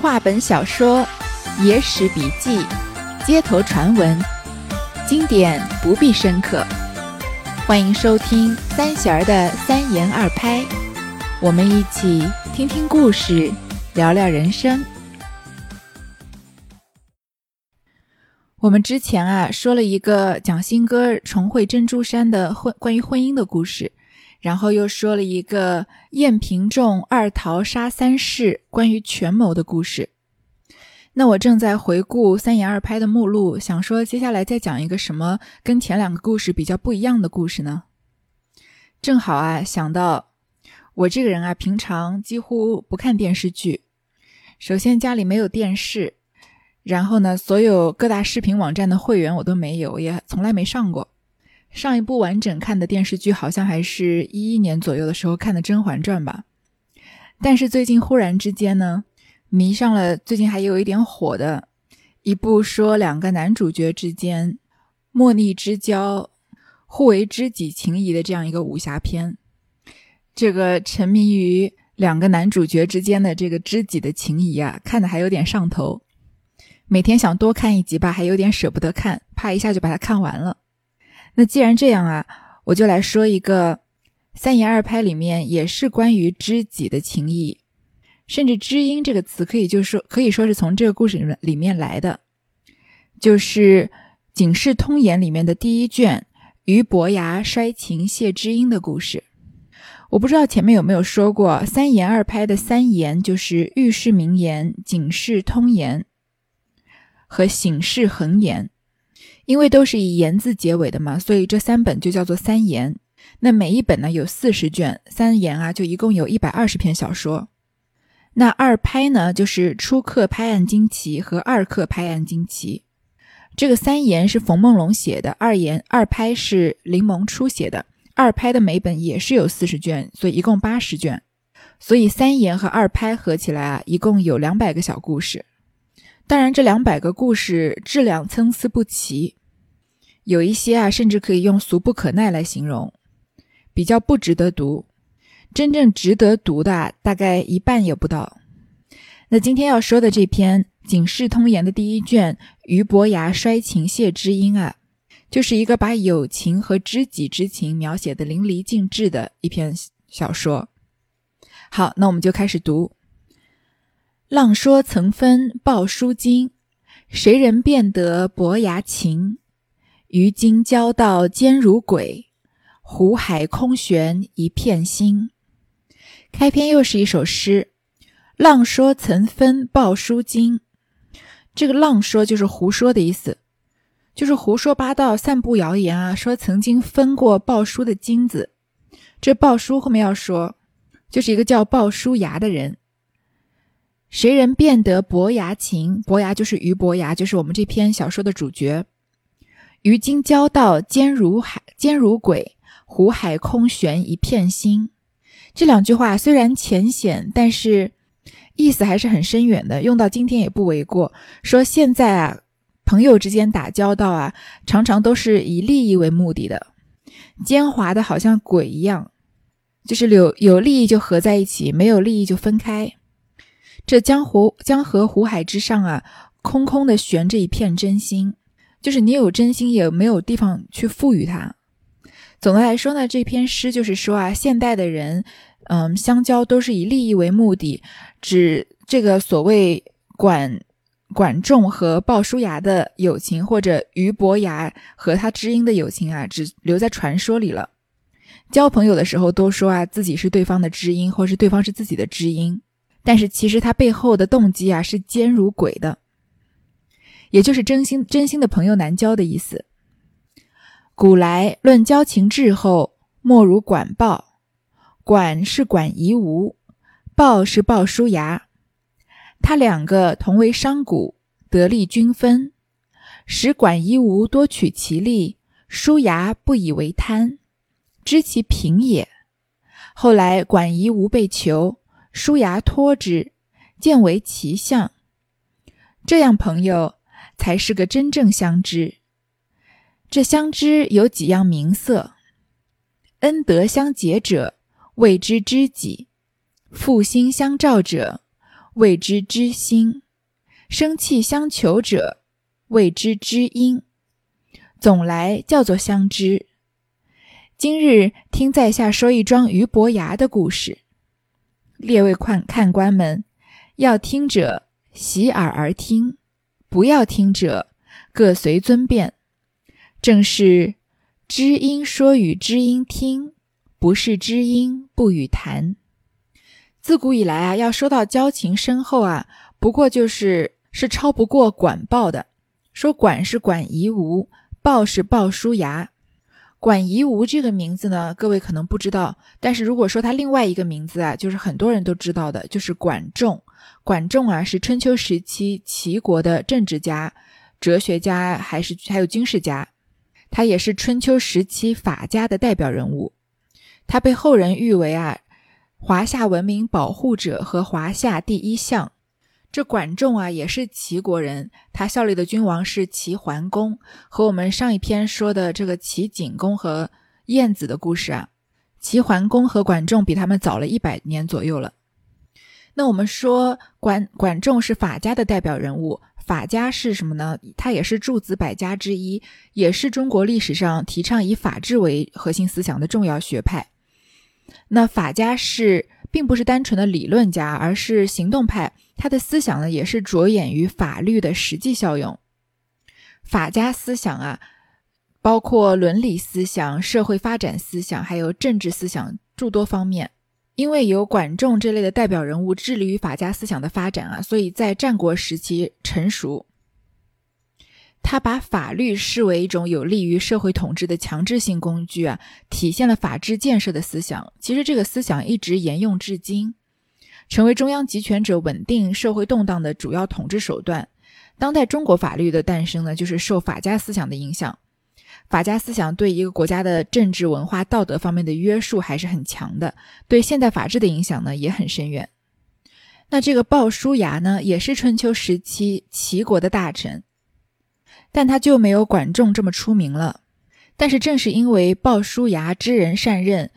话本小说、野史笔记、街头传闻，经典不必深刻。欢迎收听三弦儿的三言二拍，我们一起听听故事，聊聊人生。我们之前啊说了一个蒋新歌重会珍珠山的婚关于婚姻的故事。然后又说了一个燕平仲二桃杀三世关于权谋的故事。那我正在回顾三言二拍的目录，想说接下来再讲一个什么跟前两个故事比较不一样的故事呢？正好啊，想到我这个人啊，平常几乎不看电视剧。首先家里没有电视，然后呢，所有各大视频网站的会员我都没有，也从来没上过。上一部完整看的电视剧，好像还是一一年左右的时候看的《甄嬛传》吧。但是最近忽然之间呢，迷上了最近还有一点火的一部说两个男主角之间莫逆之交、互为知己情谊的这样一个武侠片。这个沉迷于两个男主角之间的这个知己的情谊啊，看的还有点上头。每天想多看一集吧，还有点舍不得看，怕一下就把它看完了。那既然这样啊，我就来说一个三言二拍里面也是关于知己的情谊，甚至知音这个词可以就说可以说是从这个故事里面里面来的，就是《警世通言》里面的第一卷俞伯牙摔琴谢知音的故事。我不知道前面有没有说过，三言二拍的三言就是喻世名言、警世通言和醒世恒言。因为都是以言字结尾的嘛，所以这三本就叫做三言。那每一本呢有四十卷，三言啊就一共有一百二十篇小说。那二拍呢就是初刻拍案惊奇和二刻拍案惊奇。这个三言是冯梦龙写的，二言二拍是林萌初写的。二拍的每本也是有四十卷，所以一共八十卷。所以三言和二拍合起来啊，一共有两百个小故事。当然，这两百个故事质量参差不齐。有一些啊，甚至可以用俗不可耐来形容，比较不值得读。真正值得读的，大概一半也不到。那今天要说的这篇《警世通言》的第一卷《俞伯牙摔琴谢知音》啊，就是一个把友情和知己之情描写的淋漓尽致的一篇小说。好，那我们就开始读。浪说曾分鲍叔金，谁人辨得伯牙情？于今交道坚如鬼，湖海空悬一片心。开篇又是一首诗，浪说曾分鲍叔金。这个浪说就是胡说的意思，就是胡说八道、散布谣言啊，说曾经分过鲍叔的金子。这鲍叔后面要说，就是一个叫鲍叔牙的人。谁人辨得伯牙情？伯牙就是俞伯牙，就是我们这篇小说的主角。于今交道坚如海，坚如鬼，湖海空悬一片心。这两句话虽然浅显，但是意思还是很深远的。用到今天也不为过。说现在啊，朋友之间打交道啊，常常都是以利益为目的的，奸猾的好像鬼一样，就是有有利益就合在一起，没有利益就分开。这江湖江河湖海之上啊，空空的悬着一片真心。就是你有真心，也没有地方去赋予它。总的来说呢，这篇诗就是说啊，现代的人，嗯，相交都是以利益为目的，指这个所谓管管仲和鲍叔牙的友情，或者俞伯牙和他知音的友情啊，只留在传说里了。交朋友的时候都说啊，自己是对方的知音，或是对方是自己的知音，但是其实他背后的动机啊，是奸如鬼的。也就是真心真心的朋友难交的意思。古来论交情至厚，莫如管鲍。管是管夷吾，鲍是鲍叔牙。他两个同为商贾，得利均分，使管夷吾多取其利，叔牙不以为贪，知其平也。后来管夷吾被囚，叔牙托之，见为其相。这样朋友。才是个真正相知。这相知有几样名色：恩德相结者，谓之知己；负心相照者，谓之知心；生气相求者，谓之知音。总来叫做相知。今日听在下说一桩俞伯牙的故事，列位看看官们，要听者洗耳而听，不要听者各随尊便。正是知音说与知音听，不是知音不与谈。自古以来啊，要说到交情深厚啊，不过就是是超不过管鲍的。说管是管夷吾，鲍是鲍叔牙。管夷吾这个名字呢，各位可能不知道，但是如果说他另外一个名字啊，就是很多人都知道的，就是管仲。管仲啊，是春秋时期齐国的政治家、哲学家，还是还有军事家。他也是春秋时期法家的代表人物，他被后人誉为啊华夏文明保护者和华夏第一相。这管仲啊也是齐国人，他效力的君王是齐桓公，和我们上一篇说的这个齐景公和晏子的故事啊，齐桓公和管仲比他们早了一百年左右了。那我们说管管仲是法家的代表人物。法家是什么呢？他也是诸子百家之一，也是中国历史上提倡以法治为核心思想的重要学派。那法家是并不是单纯的理论家，而是行动派。他的思想呢，也是着眼于法律的实际效用。法家思想啊，包括伦理思想、社会发展思想，还有政治思想诸多方面。因为有管仲这类的代表人物致力于法家思想的发展啊，所以在战国时期成熟。他把法律视为一种有利于社会统治的强制性工具啊，体现了法治建设的思想。其实这个思想一直沿用至今，成为中央集权者稳定社会动荡的主要统治手段。当代中国法律的诞生呢，就是受法家思想的影响。法家思想对一个国家的政治、文化、道德方面的约束还是很强的，对现代法治的影响呢也很深远。那这个鲍叔牙呢，也是春秋时期齐国的大臣，但他就没有管仲这么出名了。但是正是因为鲍叔牙知人善任，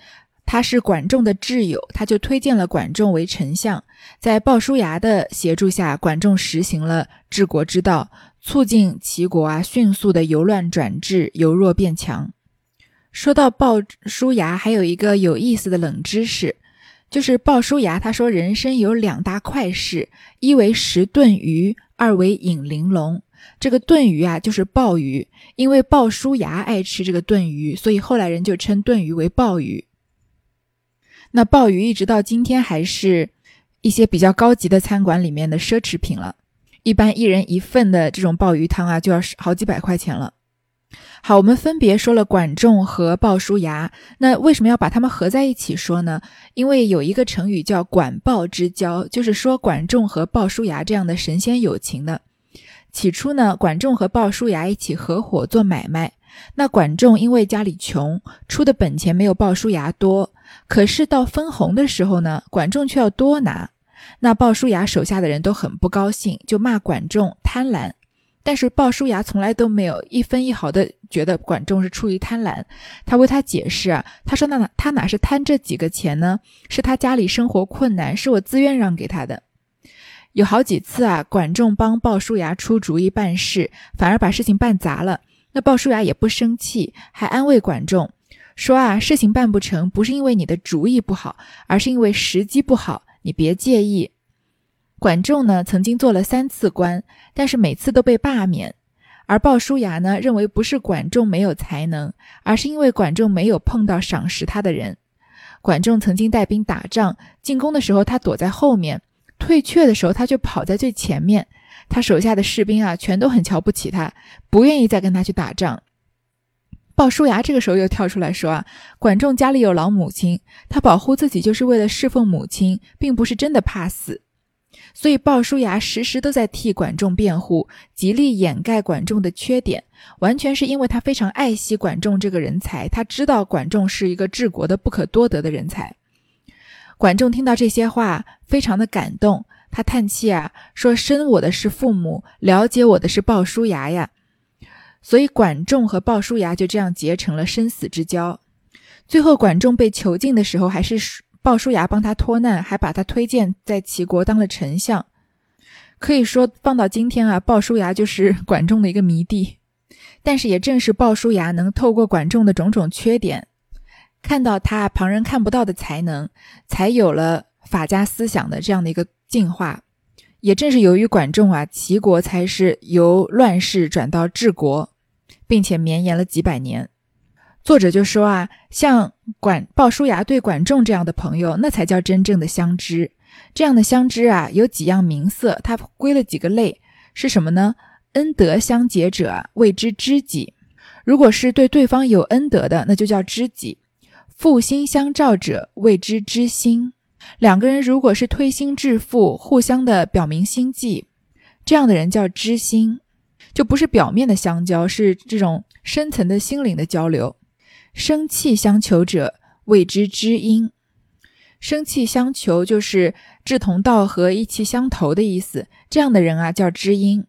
他是管仲的挚友，他就推荐了管仲为丞相。在鲍叔牙的协助下，管仲实行了治国之道。促进齐国啊迅速的由乱转治，由弱变强。说到鲍叔牙，还有一个有意思的冷知识，就是鲍叔牙他说人生有两大快事，一为食炖鱼，二为饮玲珑。这个炖鱼啊就是鲍鱼，因为鲍叔牙爱吃这个炖鱼，所以后来人就称炖鱼为鲍鱼。那鲍鱼一直到今天还是一些比较高级的餐馆里面的奢侈品了。一般一人一份的这种鲍鱼汤啊，就要好几百块钱了。好，我们分别说了管仲和鲍叔牙，那为什么要把他们合在一起说呢？因为有一个成语叫“管鲍之交”，就是说管仲和鲍叔牙这样的神仙友情的。起初呢，管仲和鲍叔牙一起合伙做买卖，那管仲因为家里穷，出的本钱没有鲍叔牙多，可是到分红的时候呢，管仲却要多拿。那鲍叔牙手下的人都很不高兴，就骂管仲贪婪。但是鲍叔牙从来都没有一分一毫的觉得管仲是出于贪婪。他为他解释啊，他说：“那哪他哪是贪这几个钱呢？是他家里生活困难，是我自愿让给他的。”有好几次啊，管仲帮鲍叔牙出主意办事，反而把事情办砸了。那鲍叔牙也不生气，还安慰管仲说：“啊，事情办不成，不是因为你的主意不好，而是因为时机不好。”你别介意，管仲呢曾经做了三次官，但是每次都被罢免。而鲍叔牙呢认为不是管仲没有才能，而是因为管仲没有碰到赏识他的人。管仲曾经带兵打仗，进攻的时候他躲在后面，退却的时候他就跑在最前面。他手下的士兵啊全都很瞧不起他，不愿意再跟他去打仗。鲍叔牙这个时候又跳出来说：“啊，管仲家里有老母亲，他保护自己就是为了侍奉母亲，并不是真的怕死。所以鲍叔牙时时都在替管仲辩护，极力掩盖管仲的缺点，完全是因为他非常爱惜管仲这个人才，他知道管仲是一个治国的不可多得的人才。管仲听到这些话，非常的感动，他叹气啊，说：生我的是父母，了解我的是鲍叔牙呀。”所以，管仲和鲍叔牙就这样结成了生死之交。最后，管仲被囚禁的时候，还是鲍叔牙帮他脱难，还把他推荐在齐国当了丞相。可以说放到今天啊，鲍叔牙就是管仲的一个迷弟。但是也正是鲍叔牙能透过管仲的种种缺点，看到他旁人看不到的才能，才有了法家思想的这样的一个进化。也正是由于管仲啊，齐国才是由乱世转到治国，并且绵延了几百年。作者就说啊，像管鲍叔牙对管仲这样的朋友，那才叫真正的相知。这样的相知啊，有几样名色，他归了几个类，是什么呢？恩德相结者谓之知己，如果是对对方有恩德的，那就叫知己；负心相照者谓之知心。两个人如果是推心置腹，互相的表明心迹，这样的人叫知心，就不是表面的相交，是这种深层的心灵的交流。生气相求者谓之知音，生气相求就是志同道合、意气相投的意思。这样的人啊，叫知音。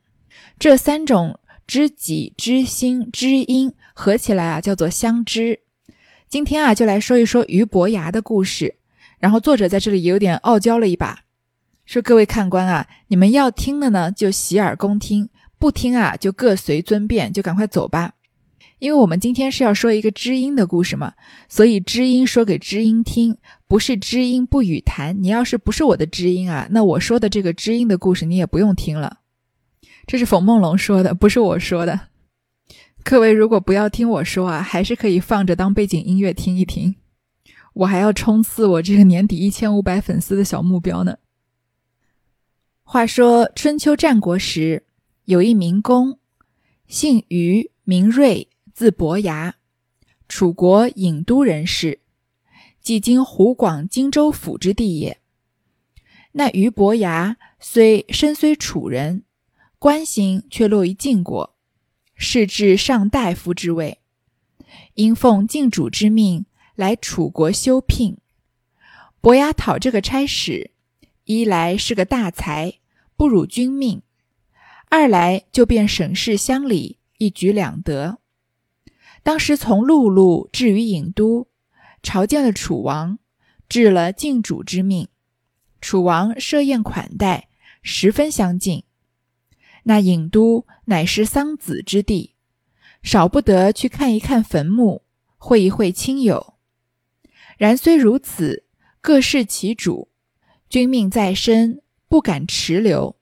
这三种知己、知心、知音合起来啊，叫做相知。今天啊，就来说一说俞伯牙的故事。然后作者在这里有点傲娇了一把，说：“各位看官啊，你们要听的呢，就洗耳恭听；不听啊，就各随尊便，就赶快走吧。因为我们今天是要说一个知音的故事嘛，所以知音说给知音听，不是知音不语谈。你要是不是我的知音啊，那我说的这个知音的故事你也不用听了。”这是冯梦龙说的，不是我说的。各位如果不要听我说啊，还是可以放着当背景音乐听一听。我还要冲刺我这个年底一千五百粉丝的小目标呢。话说春秋战国时，有一名公，姓于，名瑞，字伯牙，楚国郢都人士，即今湖广荆州府之地也。那于伯牙虽身虽楚人。官行却落于晋国，仕至上大夫之位，因奉晋主之命来楚国修聘。伯牙讨这个差使，一来是个大才，不辱君命；二来就便省事乡里，一举两得。当时从陆路至于郢都，朝见了楚王，致了晋主之命。楚王设宴款待，十分相敬。那郢都乃是桑梓之地，少不得去看一看坟墓，会一会亲友。然虽如此，各事其主，君命在身，不敢迟留。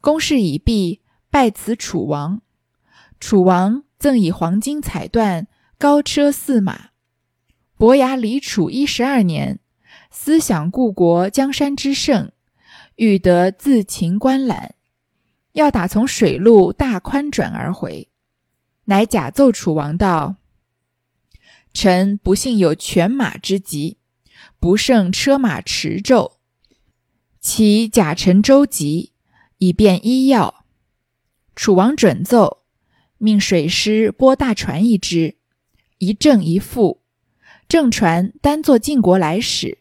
公事已毕，拜辞楚王。楚王赠以黄金彩缎、高车驷马。伯牙离楚一十二年，思想故国江山之盛，欲得自秦观览。要打从水路大宽转而回，乃假奏楚王道：“臣不幸有犬马之疾，不胜车马驰骤，其假臣舟楫，以便医药。”楚王准奏，命水师拨大船一只，一正一副。正船单坐晋国来使，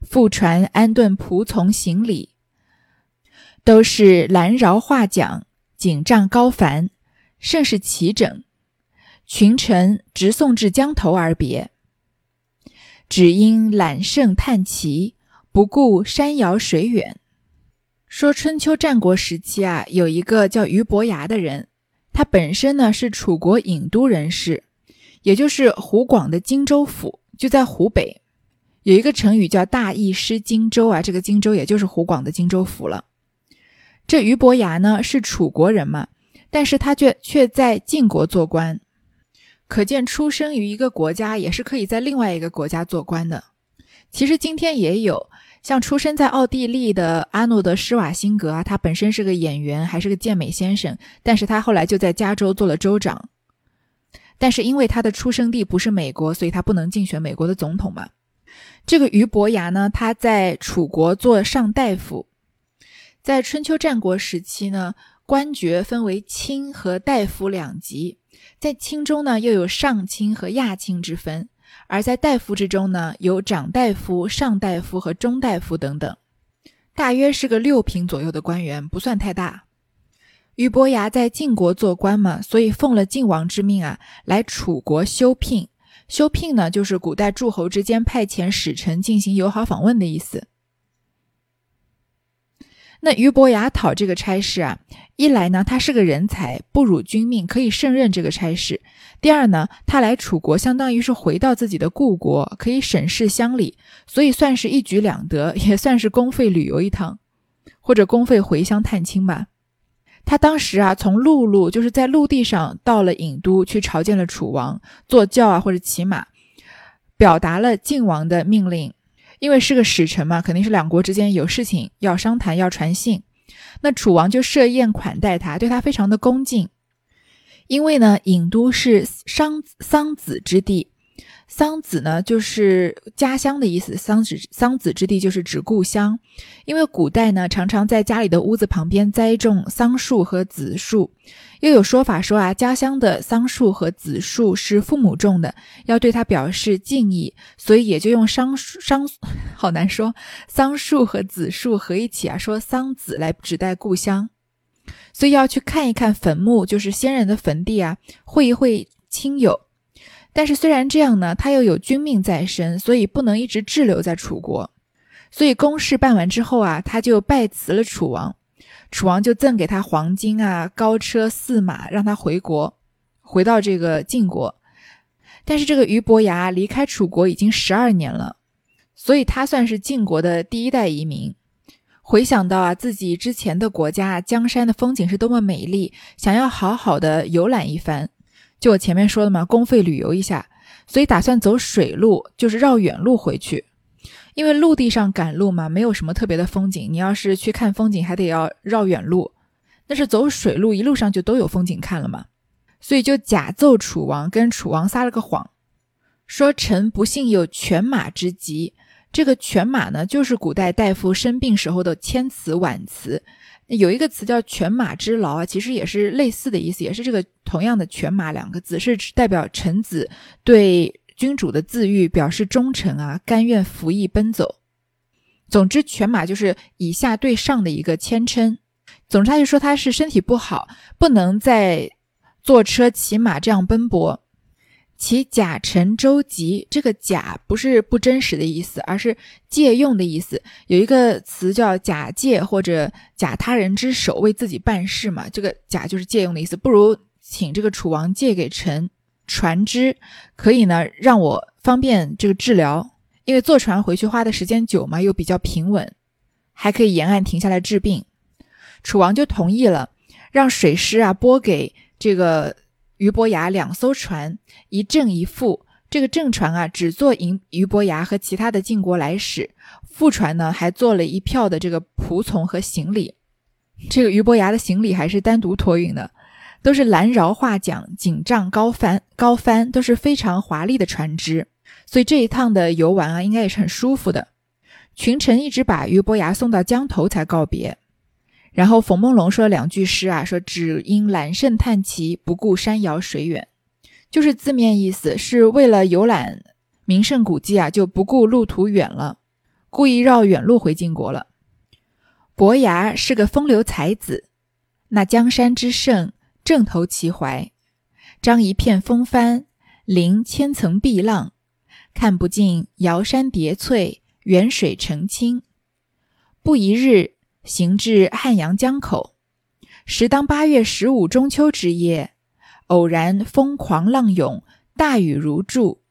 副船安顿仆从行礼。都是蓝饶画桨，锦帐高帆，甚是齐整。群臣直送至江头而别，只因揽胜叹齐，不顾山遥水远。说春秋战国时期啊，有一个叫俞伯牙的人，他本身呢是楚国郢都人士，也就是湖广的荆州府，就在湖北。有一个成语叫大意失荆州啊，这个荆州也就是湖广的荆州府了。这俞伯牙呢是楚国人嘛，但是他却却在晋国做官，可见出生于一个国家也是可以在另外一个国家做官的。其实今天也有像出生在奥地利的阿诺德施瓦辛格啊，他本身是个演员，还是个健美先生，但是他后来就在加州做了州长。但是因为他的出生地不是美国，所以他不能竞选美国的总统嘛。这个俞伯牙呢，他在楚国做上大夫。在春秋战国时期呢，官爵分为卿和大夫两级，在卿中呢又有上卿和亚卿之分，而在大夫之中呢有长大夫、上大夫和中大夫等等，大约是个六品左右的官员，不算太大。俞伯牙在晋国做官嘛，所以奉了晋王之命啊，来楚国修聘。修聘呢，就是古代诸侯之间派遣使臣进行友好访问的意思。那俞伯牙讨这个差事啊，一来呢，他是个人才，不辱君命，可以胜任这个差事；第二呢，他来楚国，相当于是回到自己的故国，可以审视乡里，所以算是一举两得，也算是公费旅游一趟，或者公费回乡探亲吧。他当时啊，从陆路就是在陆地上到了郢都，去朝见了楚王，坐轿啊或者骑马，表达了晋王的命令。因为是个使臣嘛，肯定是两国之间有事情要商谈，要传信。那楚王就设宴款待他，对他非常的恭敬。因为呢，郢都是商桑梓之地。桑梓呢，就是家乡的意思。桑梓桑梓之地就是指故乡。因为古代呢，常常在家里的屋子旁边栽种桑树和梓树。又有说法说啊，家乡的桑树和梓树是父母种的，要对他表示敬意，所以也就用桑桑 好难说桑树和梓树合一起啊，说桑梓来指代故乡。所以要去看一看坟墓，就是先人的坟地啊，会一会亲友。但是虽然这样呢，他又有君命在身，所以不能一直滞留在楚国。所以公事办完之后啊，他就拜辞了楚王。楚王就赠给他黄金啊、高车驷马，让他回国，回到这个晋国。但是这个俞伯牙离开楚国已经十二年了，所以他算是晋国的第一代移民。回想到啊，自己之前的国家江山的风景是多么美丽，想要好好的游览一番。就我前面说的嘛，公费旅游一下，所以打算走水路，就是绕远路回去。因为陆地上赶路嘛，没有什么特别的风景。你要是去看风景，还得要绕远路。但是走水路，一路上就都有风景看了嘛。所以就假奏楚王，跟楚王撒了个谎，说臣不幸有犬马之疾。这个犬马呢，就是古代大夫生病时候的千词万词。有一个词叫“犬马之劳”啊，其实也是类似的意思，也是这个同样的“犬马”两个字，是代表臣子对君主的自愈，表示忠诚啊，甘愿服役奔走。总之，“犬马”就是以下对上的一个谦称。总之，他就说他是身体不好，不能再坐车骑马这样奔波。其假臣周吉，这个假不是不真实的意思，而是借用的意思。有一个词叫假借或者假他人之手为自己办事嘛，这个假就是借用的意思。不如请这个楚王借给臣船只，可以呢让我方便这个治疗，因为坐船回去花的时间久嘛，又比较平稳，还可以沿岸停下来治病。楚王就同意了，让水师啊拨给这个。俞伯牙两艘船，一正一副。这个正船啊，只坐俞俞伯牙和其他的晋国来使；副船呢，还坐了一票的这个仆从和行李。这个俞伯牙的行李还是单独托运的，都是蓝饶画桨、锦帐高帆、高帆，都是非常华丽的船只。所以这一趟的游玩啊，应该也是很舒服的。群臣一直把俞伯牙送到江头才告别。然后冯梦龙说了两句诗啊，说只因揽胜叹奇，不顾山遥水远，就是字面意思是为了游览名胜古迹啊，就不顾路途远了，故意绕远路回晋国了。伯牙是个风流才子，那江山之胜正投其怀，张一片风帆，临千层碧浪，看不尽瑶山叠翠，远水澄清，不一日。行至汉阳江口，时当八月十五中秋之夜，偶然风狂浪涌，大雨如注，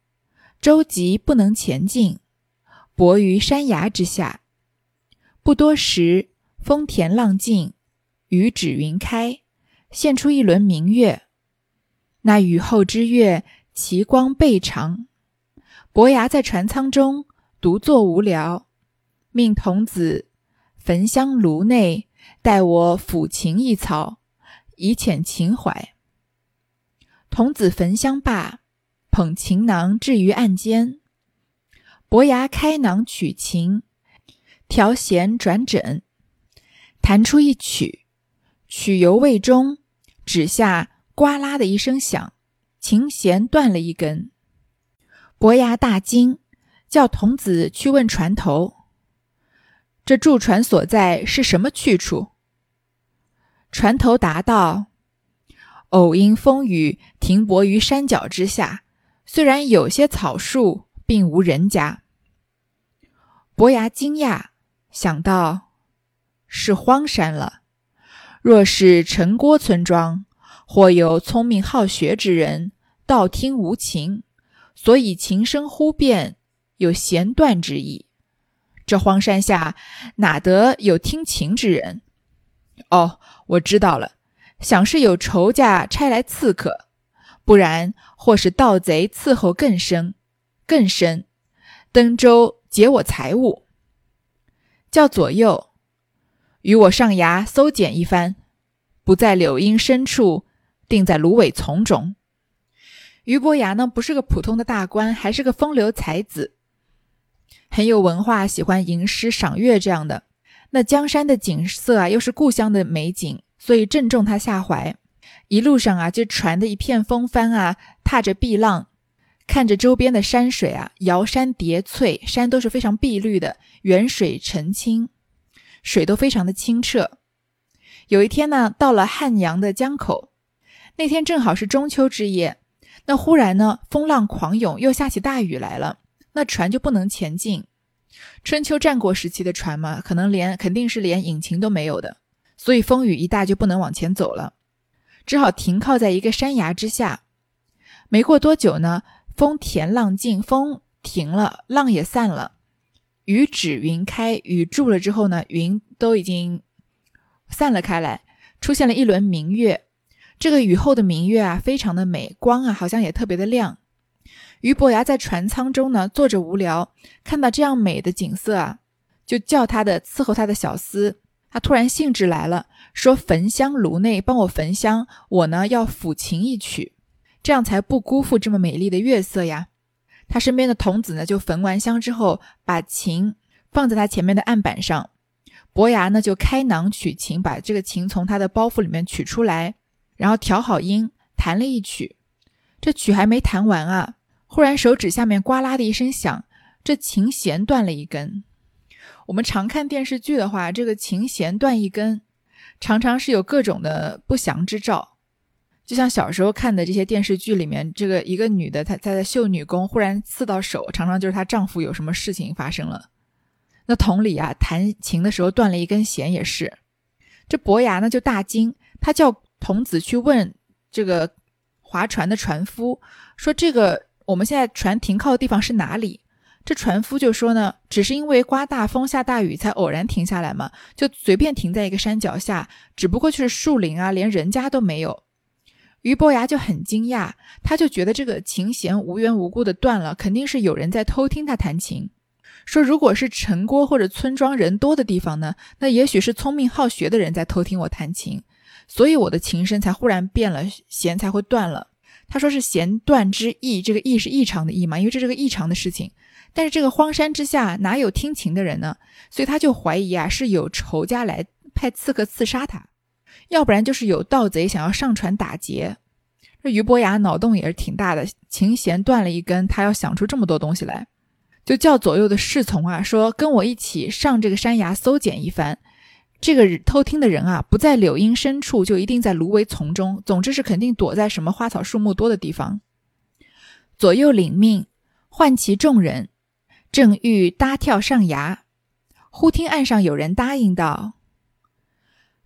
舟楫不能前进，泊于山崖之下。不多时，风恬浪静，雨止云开，现出一轮明月。那雨后之月，其光倍长。伯牙在船舱中独坐无聊，命童子。焚香炉内，待我抚琴一草，以遣情怀。童子焚香罢，捧琴囊置于案间。伯牙开囊取琴，调弦转枕，弹出一曲。曲犹未终，指下呱啦的一声响，琴弦断了一根。伯牙大惊，叫童子去问船头。这驻船所在是什么去处？船头答道：“偶因风雨停泊于山脚之下，虽然有些草树，并无人家。”伯牙惊讶，想到：“是荒山了。若是城郭村庄，或有聪明好学之人，道听无情，所以琴声忽变，有弦断之意。这荒山下哪得有听琴之人？哦，我知道了，想是有仇家差来刺客，不然或是盗贼伺候更深，更深，登州劫我财物。叫左右与我上崖搜检一番，不在柳荫深处，定在芦苇丛中。俞伯牙呢，不是个普通的大官，还是个风流才子。很有文化，喜欢吟诗赏月这样的。那江山的景色啊，又是故乡的美景，所以正中他下怀。一路上啊，就船的一片风帆啊，踏着碧浪，看着周边的山水啊，摇山叠翠，山都是非常碧绿的，远水澄清，水都非常的清澈。有一天呢，到了汉阳的江口，那天正好是中秋之夜，那忽然呢，风浪狂涌，又下起大雨来了。那船就不能前进。春秋战国时期的船嘛，可能连肯定是连引擎都没有的，所以风雨一大就不能往前走了，只好停靠在一个山崖之下。没过多久呢，风恬浪静，风停了，浪也散了，雨止云开，雨住了之后呢，云都已经散了开来，出现了一轮明月。这个雨后的明月啊，非常的美，光啊好像也特别的亮。俞伯牙在船舱中呢，坐着无聊，看到这样美的景色啊，就叫他的伺候他的小厮。他突然兴致来了，说：“焚香炉内，帮我焚香，我呢要抚琴一曲，这样才不辜负这么美丽的月色呀。”他身边的童子呢，就焚完香之后，把琴放在他前面的案板上。伯牙呢，就开囊取琴，把这个琴从他的包袱里面取出来，然后调好音，弹了一曲。这曲还没弹完啊。忽然，手指下面呱啦的一声响，这琴弦断了一根。我们常看电视剧的话，这个琴弦断一根，常常是有各种的不祥之兆。就像小时候看的这些电视剧里面，这个一个女的她她在绣女工，忽然刺到手，常常就是她丈夫有什么事情发生了。那同理啊，弹琴的时候断了一根弦也是。这伯牙呢就大惊，他叫童子去问这个划船的船夫，说这个。我们现在船停靠的地方是哪里？这船夫就说呢，只是因为刮大风下大雨才偶然停下来嘛，就随便停在一个山脚下，只不过就是树林啊，连人家都没有。俞伯牙就很惊讶，他就觉得这个琴弦无缘无故的断了，肯定是有人在偷听他弹琴。说如果是城郭或者村庄人多的地方呢，那也许是聪明好学的人在偷听我弹琴，所以我的琴声才忽然变了，弦才会断了。他说是弦断之异，这个异是异常的异嘛，因为这是个异常的事情。但是这个荒山之下哪有听琴的人呢？所以他就怀疑啊，是有仇家来派刺客刺杀他，要不然就是有盗贼想要上船打劫。这俞伯牙脑洞也是挺大的，琴弦断了一根，他要想出这么多东西来，就叫左右的侍从啊，说跟我一起上这个山崖搜检一番。这个偷听的人啊，不在柳荫深处，就一定在芦苇丛中。总之是肯定躲在什么花草树木多的地方。左右领命，唤其众人，正欲搭跳上崖，忽听岸上有人答应道：“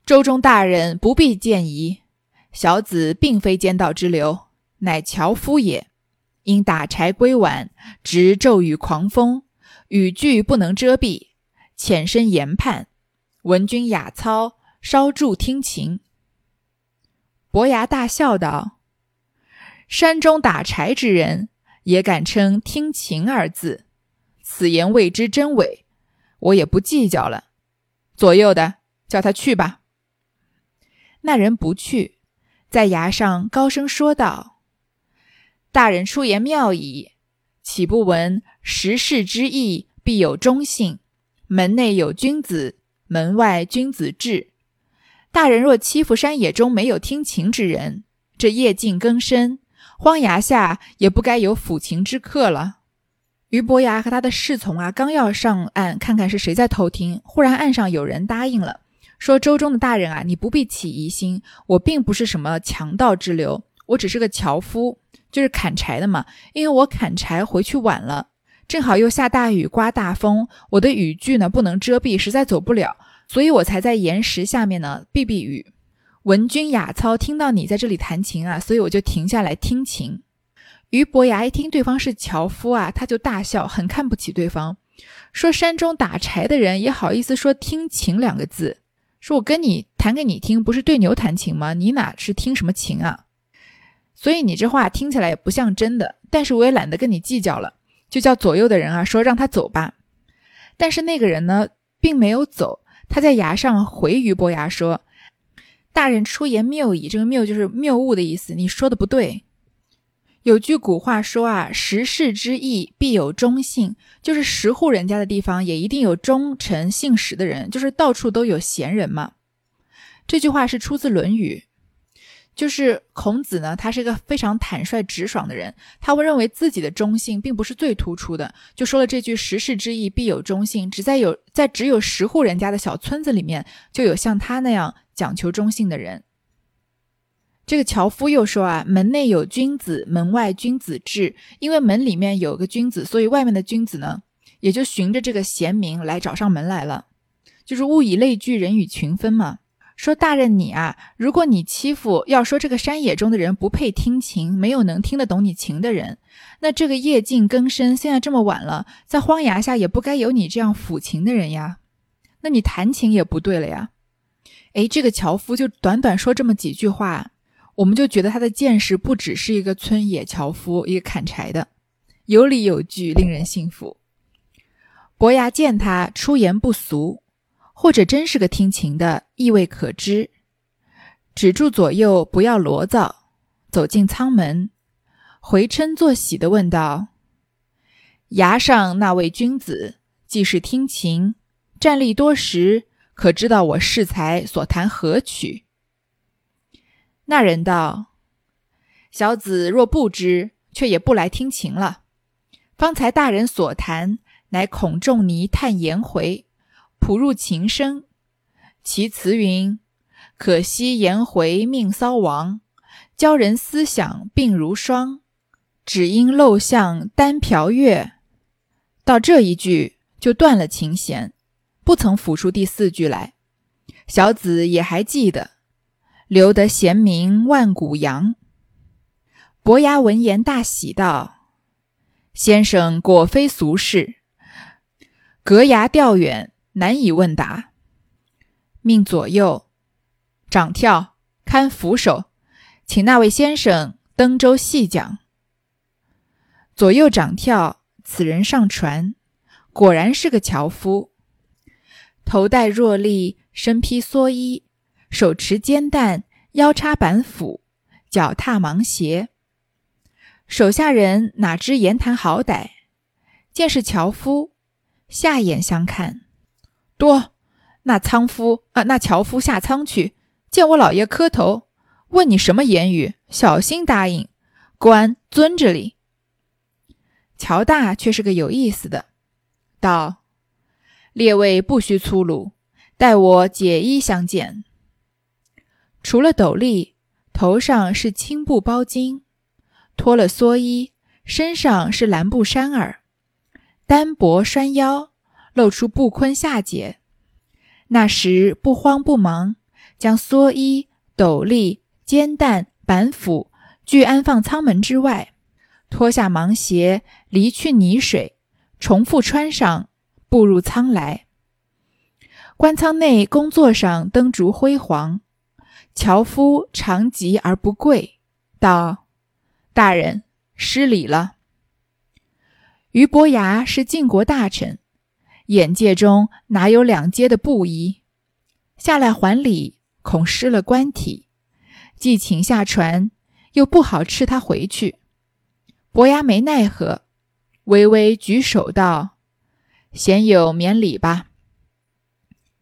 周中大人不必见疑，小子并非奸盗之流，乃樵夫也。因打柴归晚，值骤雨狂风，雨具不能遮蔽，潜身岩畔。”闻君雅操，稍助听琴。伯牙大笑道：“山中打柴之人，也敢称听琴二字？此言未知真伪，我也不计较了。左右的，叫他去吧。”那人不去，在崖上高声说道：“大人出言妙矣，岂不闻时事之意必有忠信？门内有君子。”门外君子至，大人若欺负山野中没有听琴之人，这夜静更深，荒崖下也不该有抚琴之客了。俞伯牙和他的侍从啊，刚要上岸看看是谁在偷听，忽然岸上有人答应了，说：“周中的大人啊，你不必起疑心，我并不是什么强盗之流，我只是个樵夫，就是砍柴的嘛。因为我砍柴回去晚了。”正好又下大雨，刮大风，我的雨具呢不能遮蔽，实在走不了，所以我才在岩石下面呢避避雨。闻君雅操，听到你在这里弹琴啊，所以我就停下来听琴。俞伯牙一听对方是樵夫啊，他就大笑，很看不起对方，说山中打柴的人也好意思说听琴两个字，说我跟你弹给你听，不是对牛弹琴吗？你哪是听什么琴啊？所以你这话听起来也不像真的，但是我也懒得跟你计较了，就叫左右的人啊说让他走吧。但是那个人呢，并没有走，他在崖上回俞伯牙说。大人出言谬矣，这个谬就是谬误的意思。你说的不对。有句古话说啊，十室之邑必有忠信，就是十户人家的地方也一定有忠诚信实的人，就是到处都有贤人嘛。这句话是出自《论语》，就是孔子呢，他是一个非常坦率直爽的人，他会认为自己的忠信并不是最突出的，就说了这句“十室之邑必有忠信”，只在有在只有十户人家的小村子里面，就有像他那样。讲求忠信的人，这个樵夫又说啊，门内有君子，门外君子至。因为门里面有个君子，所以外面的君子呢，也就循着这个贤明来找上门来了。就是物以类聚，人以群分嘛。说大人你啊，如果你欺负，要说这个山野中的人不配听琴，没有能听得懂你琴的人，那这个夜静更深，现在这么晚了，在荒崖下也不该有你这样抚琴的人呀。那你弹琴也不对了呀。哎，这个樵夫就短短说这么几句话，我们就觉得他的见识不只是一个村野樵夫，一个砍柴的，有理有据，令人信服。伯牙见他出言不俗，或者真是个听琴的，意味可知。止住左右，不要罗噪，走进舱门，回嗔作喜的问道：“崖上那位君子，既是听琴，站立多时。”可知道我适才所弹何曲？那人道：“小子若不知，却也不来听琴了。方才大人所谈，乃孔仲尼叹颜回，谱入琴声。其词云：‘可惜颜回命骚王，教人思想病如霜。只因陋巷单瓢月。’到这一句，就断了琴弦。”不曾抚出第四句来，小子也还记得，留得贤名万古扬。伯牙闻言大喜道：“先生果非俗士，隔崖钓远，难以问答。命左右掌跳看扶手，请那位先生登舟细讲。”左右掌跳，此人上船，果然是个樵夫。头戴若笠，身披蓑衣，手持煎担，腰插板斧，脚踏芒鞋。手下人哪知言谈好歹，见是樵夫，下眼相看。多，那仓夫啊，那樵夫下仓去，见我老爷磕头，问你什么言语，小心答应，官遵着礼。乔大却是个有意思的，道。列位不须粗鲁，待我解衣相见。除了斗笠，头上是青布包巾；脱了蓑衣，身上是蓝布衫儿，单薄拴腰，露出布坤下节。那时不慌不忙，将蓑衣、斗笠、肩担、板斧俱安放舱门之外，脱下芒鞋，离去泥水，重复穿上。步入舱来，官舱内工作上灯烛辉煌。樵夫长疾而不跪，道：“大人失礼了。”俞伯牙是晋国大臣，眼界中哪有两阶的布衣？下来还礼，恐失了官体，既请下船，又不好斥他回去。伯牙没奈何，微微举手道。贤友免礼吧。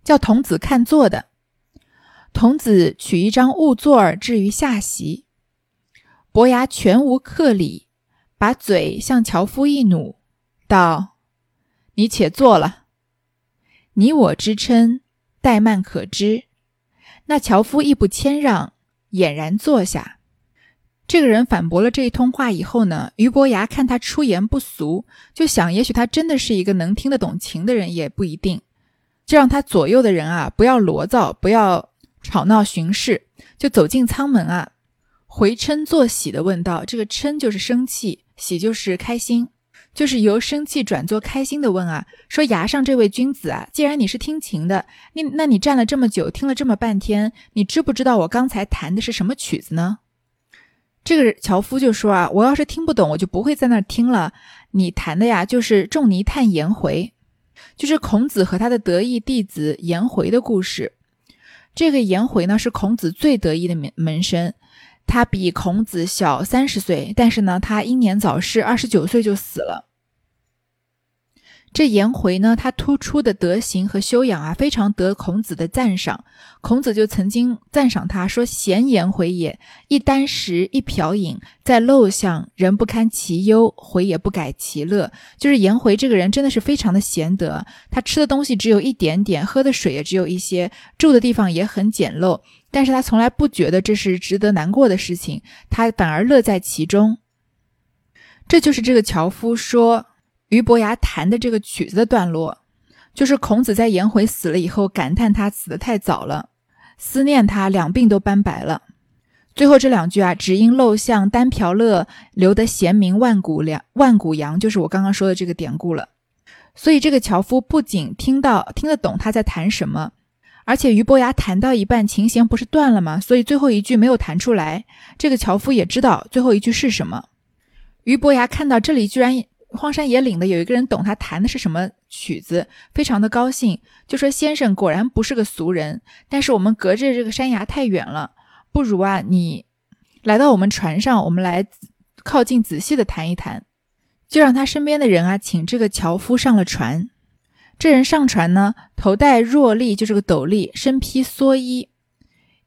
叫童子看座的，童子取一张木座儿置于下席。伯牙全无客礼，把嘴向樵夫一努，道：“你且坐了。你我之称，怠慢可知。”那樵夫亦不谦让，俨然坐下。这个人反驳了这一通话以后呢，俞伯牙看他出言不俗，就想也许他真的是一个能听得懂情的人，也不一定。就让他左右的人啊不要罗噪，不要吵闹巡视，就走进舱门啊，回嗔作喜的问道：“这个嗔就是生气，喜就是开心。”就是由生气转作开心的问啊，说崖上这位君子啊，既然你是听琴的，你那你站了这么久，听了这么半天，你知不知道我刚才弹的是什么曲子呢？这个樵夫就说啊，我要是听不懂，我就不会在那听了。你弹的呀，就是仲尼探颜回，就是孔子和他的得意弟子颜回的故事。这个颜回呢，是孔子最得意的门门生。他比孔子小三十岁，但是呢，他英年早逝，二十九岁就死了。这颜回呢，他突出的德行和修养啊，非常得孔子的赞赏。孔子就曾经赞赏他说：“贤颜回也，一箪食，一瓢饮，在陋巷，人不堪其忧，回也不改其乐。”就是颜回这个人真的是非常的贤德，他吃的东西只有一点点，喝的水也只有一些，住的地方也很简陋，但是他从来不觉得这是值得难过的事情，他反而乐在其中。这就是这个樵夫说。俞伯牙弹的这个曲子的段落，就是孔子在颜回死了以后感叹他死得太早了，思念他两鬓都斑白了。最后这两句啊，只因陋巷单瓢乐，留得贤名万古良万古扬，就是我刚刚说的这个典故了。所以这个樵夫不仅听到听得懂他在弹什么，而且俞伯牙弹到一半琴弦不是断了吗？所以最后一句没有弹出来，这个樵夫也知道最后一句是什么。俞伯牙看到这里居然。荒山野岭的有一个人懂他弹的是什么曲子，非常的高兴，就说：“先生果然不是个俗人，但是我们隔着这个山崖太远了，不如啊，你来到我们船上，我们来靠近仔细的谈一谈。”就让他身边的人啊，请这个樵夫上了船。这人上船呢，头戴箬笠，就是个斗笠，身披蓑衣，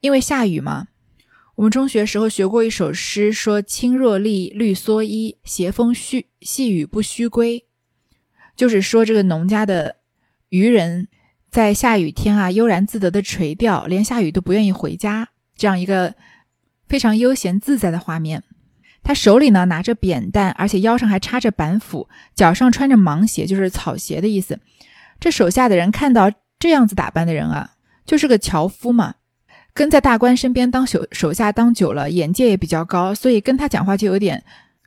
因为下雨嘛。我们中学时候学过一首诗，说“青箬笠，绿蓑衣，斜风细细雨不须归”，就是说这个农家的渔人在下雨天啊，悠然自得的垂钓，连下雨都不愿意回家，这样一个非常悠闲自在的画面。他手里呢拿着扁担，而且腰上还插着板斧，脚上穿着芒鞋，就是草鞋的意思。这手下的人看到这样子打扮的人啊，就是个樵夫嘛。跟在大官身边当手手下当久了，眼界也比较高，所以跟他讲话就有点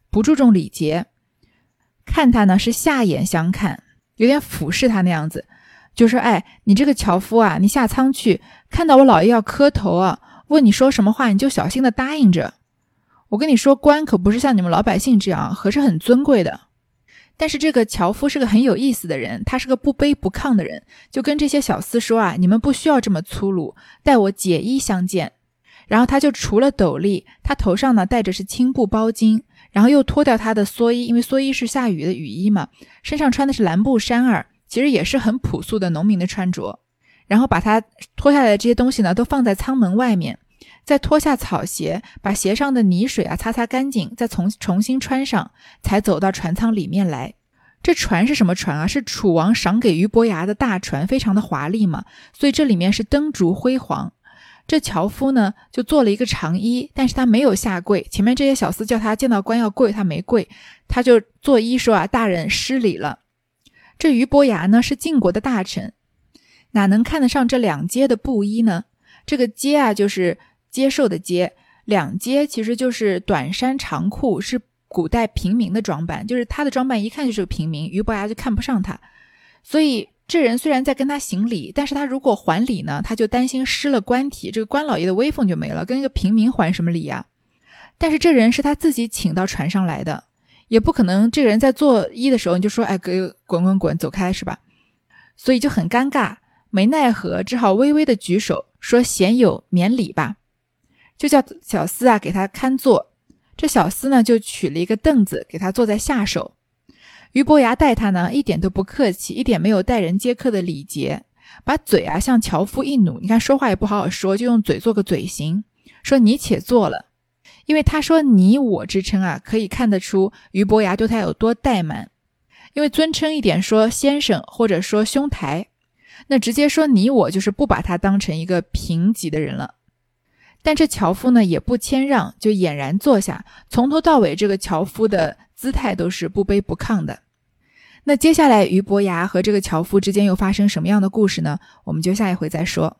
不注重礼节。看他呢是下眼相看，有点俯视他那样子，就说：“哎，你这个樵夫啊，你下仓去，看到我老爷要磕头啊，问你说什么话，你就小心的答应着。我跟你说，官可不是像你们老百姓这样，可是很尊贵的。”但是这个樵夫是个很有意思的人，他是个不卑不亢的人，就跟这些小厮说啊：“你们不需要这么粗鲁，待我解衣相见。”然后他就除了斗笠，他头上呢戴着是青布包巾，然后又脱掉他的蓑衣，因为蓑衣是下雨的雨衣嘛，身上穿的是蓝布衫儿，其实也是很朴素的农民的穿着。然后把他脱下来的这些东西呢都放在舱门外面，再脱下草鞋，把鞋上的泥水啊擦擦干净，再重重新穿上，才走到船舱里面来。这船是什么船啊？是楚王赏给俞伯牙的大船，非常的华丽嘛。所以这里面是灯烛辉煌。这樵夫呢，就做了一个长揖，但是他没有下跪。前面这些小厮叫他见到官要跪，他没跪，他就作揖说啊：“大人失礼了。”这俞伯牙呢，是晋国的大臣，哪能看得上这两阶的布衣呢？这个阶啊，就是接受的接，两阶其实就是短衫长裤，是。古代平民的装扮，就是他的装扮一看就是个平民，俞伯牙就看不上他。所以这人虽然在跟他行礼，但是他如果还礼呢，他就担心失了官体，这个官老爷的威风就没了，跟一个平民还什么礼呀？但是这人是他自己请到船上来的，也不可能这个人在作揖的时候你就说，哎，给滚滚滚，走开是吧？所以就很尴尬，没奈何，只好微微的举手说：“贤友免礼吧。”就叫小厮啊给他看座。这小厮呢，就取了一个凳子给他坐在下手。俞伯牙待他呢，一点都不客气，一点没有待人接客的礼节，把嘴啊向樵夫一努，你看说话也不好好说，就用嘴做个嘴型，说你且坐了。因为他说你我之称啊，可以看得出俞伯牙对他有多怠慢。因为尊称一点，说先生或者说兄台，那直接说你我，就是不把他当成一个平级的人了。但这樵夫呢也不谦让，就俨然坐下。从头到尾，这个樵夫的姿态都是不卑不亢的。那接下来俞伯牙和这个樵夫之间又发生什么样的故事呢？我们就下一回再说。